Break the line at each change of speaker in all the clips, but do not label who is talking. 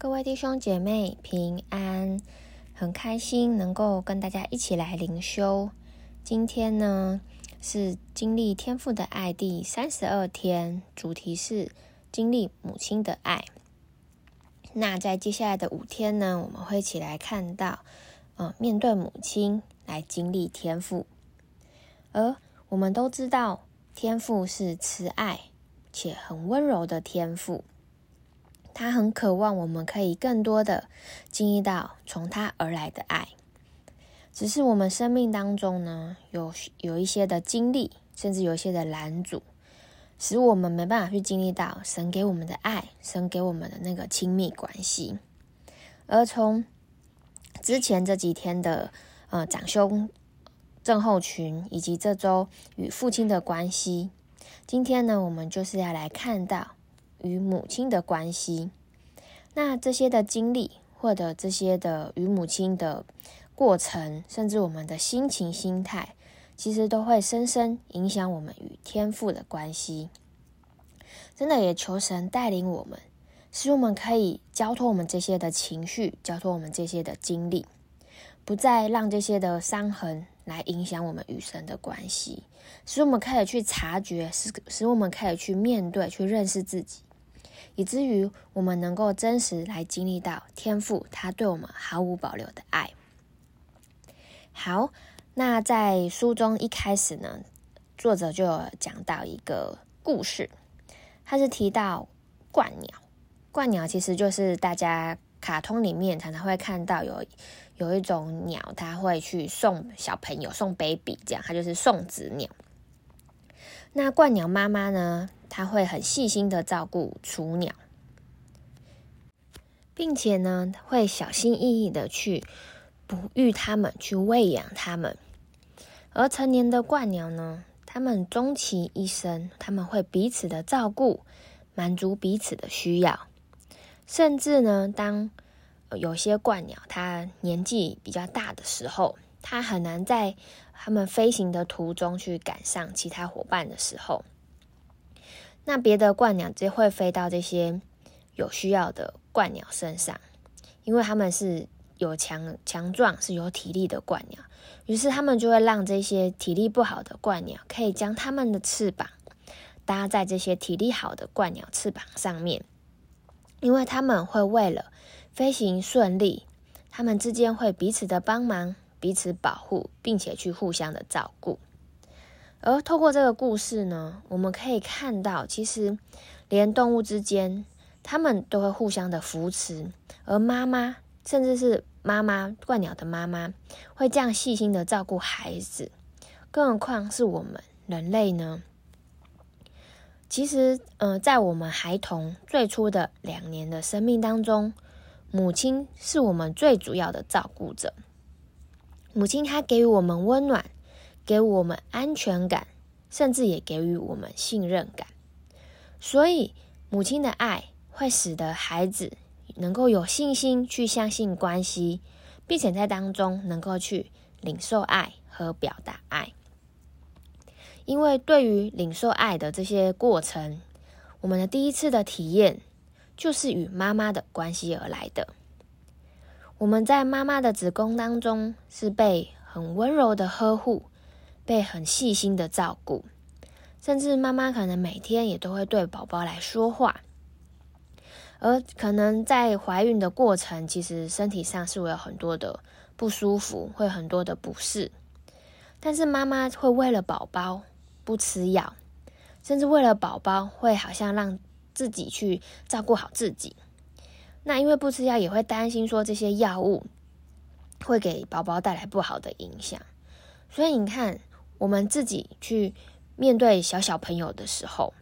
各位弟兄姐妹平安，很开心能够跟大家一起来灵修。今天呢是经历天父的爱第三十二天，主题是经历母亲的爱。那在接下来的五天呢，我们会一起来看到，呃，面对母亲来经历天父。而我们都知道，天父是慈爱且很温柔的天父。他很渴望我们可以更多的经历到从他而来的爱，只是我们生命当中呢，有有一些的经历，甚至有一些的拦阻，使我们没办法去经历到神给我们的爱，神给我们的那个亲密关系。而从之前这几天的呃长兄症候群，以及这周与父亲的关系，今天呢，我们就是要来看到。与母亲的关系，那这些的经历，或者这些的与母亲的过程，甚至我们的心情、心态，其实都会深深影响我们与天父的关系。真的也求神带领我们，使我们可以交托我们这些的情绪，交托我们这些的经历，不再让这些的伤痕来影响我们与神的关系，使我们可以去察觉，使使我们可以去面对，去认识自己。以至于我们能够真实来经历到天赋他对我们毫无保留的爱。好，那在书中一开始呢，作者就有讲到一个故事，他是提到鹳鸟。鹳鸟其实就是大家卡通里面常常会看到有有一种鸟，它会去送小朋友送 baby，这样它就是送子鸟。那鸛鸟妈妈呢？他会很细心的照顾雏鸟，并且呢，会小心翼翼的去哺育它们，去喂养它们。而成年的鸛鸟呢，它们终其一生，他们会彼此的照顾，满足彼此的需要。甚至呢，当有些鸛鸟它年纪比较大的时候，它很难在它们飞行的途中去赶上其他伙伴的时候。那别的鹳鸟直接会飞到这些有需要的鹳鸟身上，因为他们是有强强壮、是有体力的鹳鸟，于是他们就会让这些体力不好的鹳鸟可以将他们的翅膀搭在这些体力好的鹳鸟翅膀上面，因为他们会为了飞行顺利，他们之间会彼此的帮忙、彼此保护，并且去互相的照顾。而透过这个故事呢，我们可以看到，其实连动物之间，他们都会互相的扶持。而妈妈，甚至是妈妈鸛鸟的妈妈，会这样细心的照顾孩子，更何况是我们人类呢？其实，呃，在我们孩童最初的两年的生命当中，母亲是我们最主要的照顾者。母亲她给予我们温暖。给我们安全感，甚至也给予我们信任感。所以，母亲的爱会使得孩子能够有信心去相信关系，并且在当中能够去领受爱和表达爱。因为对于领受爱的这些过程，我们的第一次的体验就是与妈妈的关系而来的。我们在妈妈的子宫当中是被很温柔的呵护。被很细心的照顾，甚至妈妈可能每天也都会对宝宝来说话，而可能在怀孕的过程，其实身体上是会有很多的不舒服，会很多的不适，但是妈妈会为了宝宝不吃药，甚至为了宝宝会好像让自己去照顾好自己。那因为不吃药，也会担心说这些药物会给宝宝带来不好的影响，所以你看。我们自己去面对小小朋友的时候，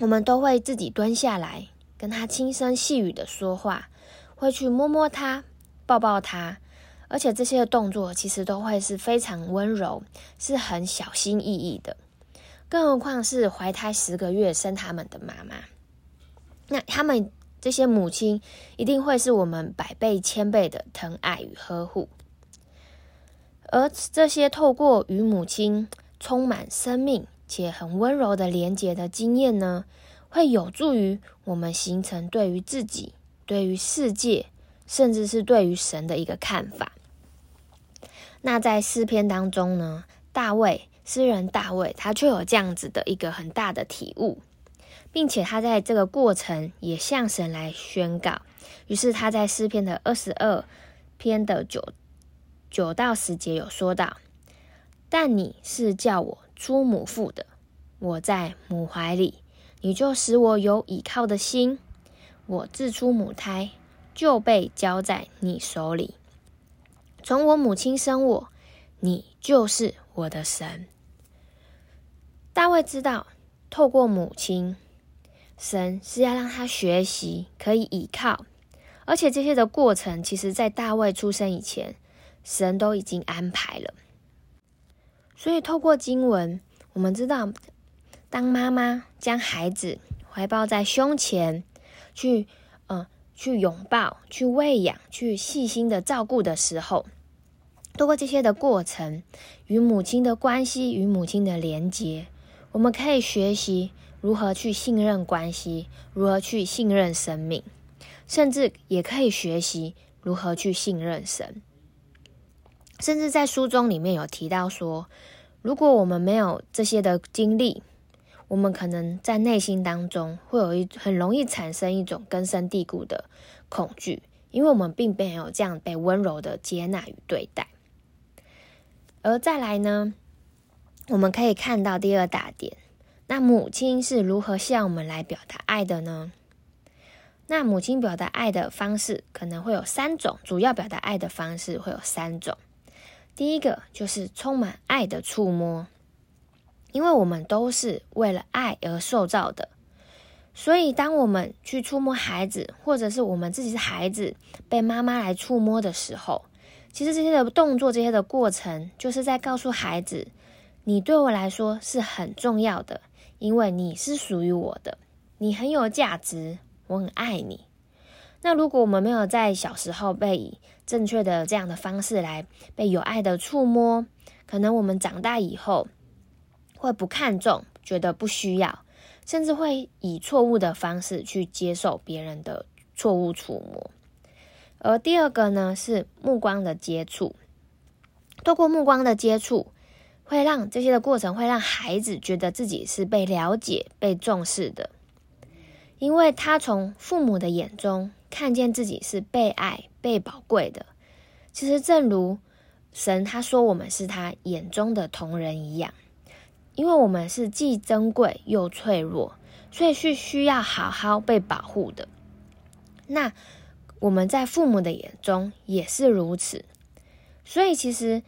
我们都会自己蹲下来，跟他轻声细语的说话，会去摸摸他、抱抱他，而且这些动作其实都会是非常温柔，是很小心翼翼的。更何况是怀胎十个月生他们的妈妈，那他们这些母亲一定会是我们百倍千倍的疼爱与呵护。而这些透过与母亲充满生命且很温柔的连结的经验呢，会有助于我们形成对于自己、对于世界，甚至是对于神的一个看法。那在诗篇当中呢，大卫诗人大卫他就有这样子的一个很大的体悟，并且他在这个过程也向神来宣告。于是他在诗篇的二十二篇的九九到十节有说到：“但你是叫我出母腹的，我在母怀里，你就使我有倚靠的心。我自出母胎，就被交在你手里。从我母亲生我，你就是我的神。”大卫知道，透过母亲，神是要让他学习可以倚靠。而且这些的过程，其实在大卫出生以前，神都已经安排了。所以透过经文，我们知道，当妈妈将孩子怀抱在胸前，去，呃，去拥抱、去喂养、去细心的照顾的时候，透过这些的过程，与母亲的关系、与母亲的连结，我们可以学习如何去信任关系，如何去信任生命。甚至也可以学习如何去信任神。甚至在书中里面有提到说，如果我们没有这些的经历，我们可能在内心当中会有一很容易产生一种根深蒂固的恐惧，因为我们并没有这样被温柔的接纳与对待。而再来呢，我们可以看到第二大点，那母亲是如何向我们来表达爱的呢？那母亲表达爱的方式可能会有三种，主要表达爱的方式会有三种。第一个就是充满爱的触摸，因为我们都是为了爱而受造的，所以当我们去触摸孩子，或者是我们自己是孩子被妈妈来触摸的时候，其实这些的动作、这些的过程，就是在告诉孩子，你对我来说是很重要的，因为你是属于我的，你很有价值。我很爱你。那如果我们没有在小时候被以正确的这样的方式来被有爱的触摸，可能我们长大以后会不看重，觉得不需要，甚至会以错误的方式去接受别人的错误触摸。而第二个呢，是目光的接触，透过目光的接触，会让这些的过程会让孩子觉得自己是被了解、被重视的。因为他从父母的眼中看见自己是被爱、被宝贵的，其实正如神他说我们是他眼中的同人一样，因为我们是既珍贵又脆弱，所以是需要好好被保护的。那我们在父母的眼中也是如此，所以其实，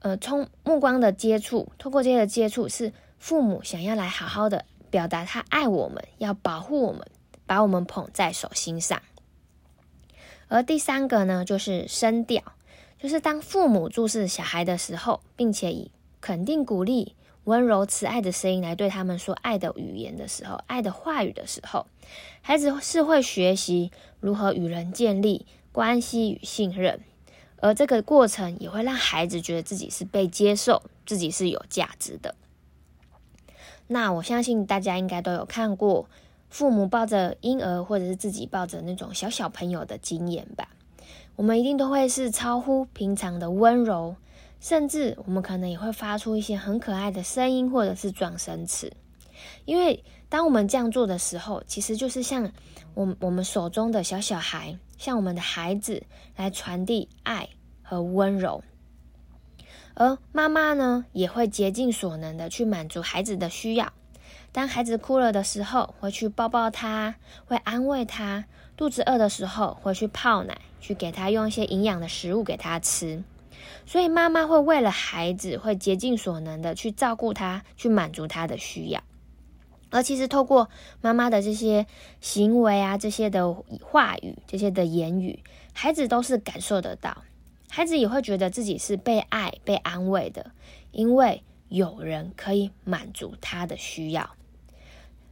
呃，从目光的接触，透过这些的接触，是父母想要来好好的。表达他爱我们，要保护我们，把我们捧在手心上。而第三个呢，就是声调，就是当父母注视小孩的时候，并且以肯定、鼓励、温柔、慈爱的声音来对他们说爱的语言的时候，爱的话语的时候，孩子是会学习如何与人建立关系与信任，而这个过程也会让孩子觉得自己是被接受，自己是有价值的。那我相信大家应该都有看过父母抱着婴儿，或者是自己抱着那种小小朋友的经验吧。我们一定都会是超乎平常的温柔，甚至我们可能也会发出一些很可爱的声音，或者是状声词。因为当我们这样做的时候，其实就是像我我们手中的小小孩，向我们的孩子来传递爱和温柔。而妈妈呢，也会竭尽所能的去满足孩子的需要。当孩子哭了的时候，会去抱抱他，会安慰他；肚子饿的时候，会去泡奶，去给他用一些营养的食物给他吃。所以妈妈会为了孩子，会竭尽所能的去照顾他，去满足他的需要。而其实透过妈妈的这些行为啊，这些的话语，这些的言语，孩子都是感受得到。孩子也会觉得自己是被爱、被安慰的，因为有人可以满足他的需要。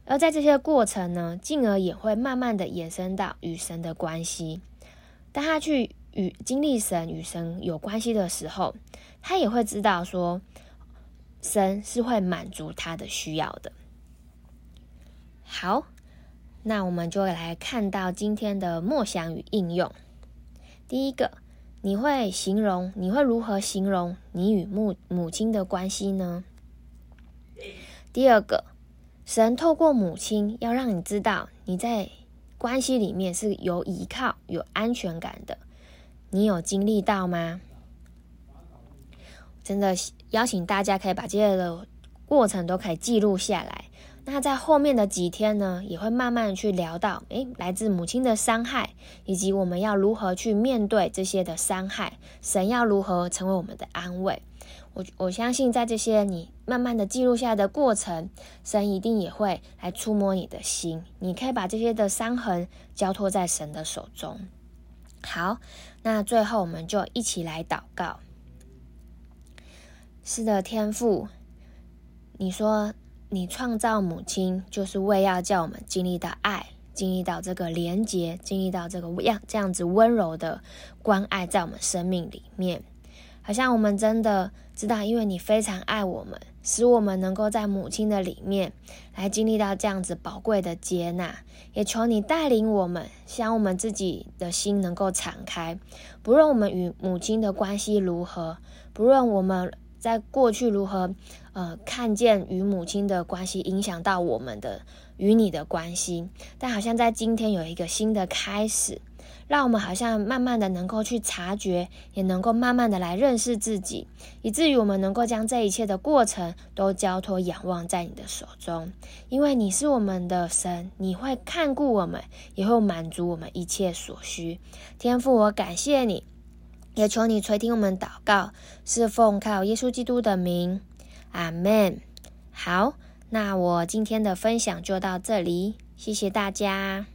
而在这些过程呢，进而也会慢慢的延伸到与神的关系。当他去与经历神、与神有关系的时候，他也会知道说，神是会满足他的需要的。好，那我们就来看到今天的默想与应用。第一个，你会形容，你会如何形容你与母母亲的关系呢？第二个，神透过母亲要让你知道你在关系里面是有依靠、有安全感的。你有经历到吗？真的邀请大家可以把这些的过程都可以记录下来。那在后面的几天呢，也会慢慢去聊到，诶，来自母亲的伤害，以及我们要如何去面对这些的伤害，神要如何成为我们的安慰。我我相信，在这些你慢慢的记录下来的过程，神一定也会来触摸你的心。你可以把这些的伤痕交托在神的手中。好，那最后我们就一起来祷告。是的，天父，你说你创造母亲，就是为要叫我们经历到爱，经历到这个连结，经历到这个样这样子温柔的关爱，在我们生命里面。好像我们真的知道，因为你非常爱我们，使我们能够在母亲的里面来经历到这样子宝贵的接纳。也求你带领我们，向我们自己的心能够敞开。不论我们与母亲的关系如何，不论我们在过去如何，呃，看见与母亲的关系影响到我们的与你的关系，但好像在今天有一个新的开始。让我们好像慢慢的能够去察觉，也能够慢慢的来认识自己，以至于我们能够将这一切的过程都交托仰望在你的手中，因为你是我们的神，你会看顾我们，也会满足我们一切所需。天父，我感谢你，也求你垂听我们祷告，是奉靠耶稣基督的名，阿门。好，那我今天的分享就到这里，谢谢大家。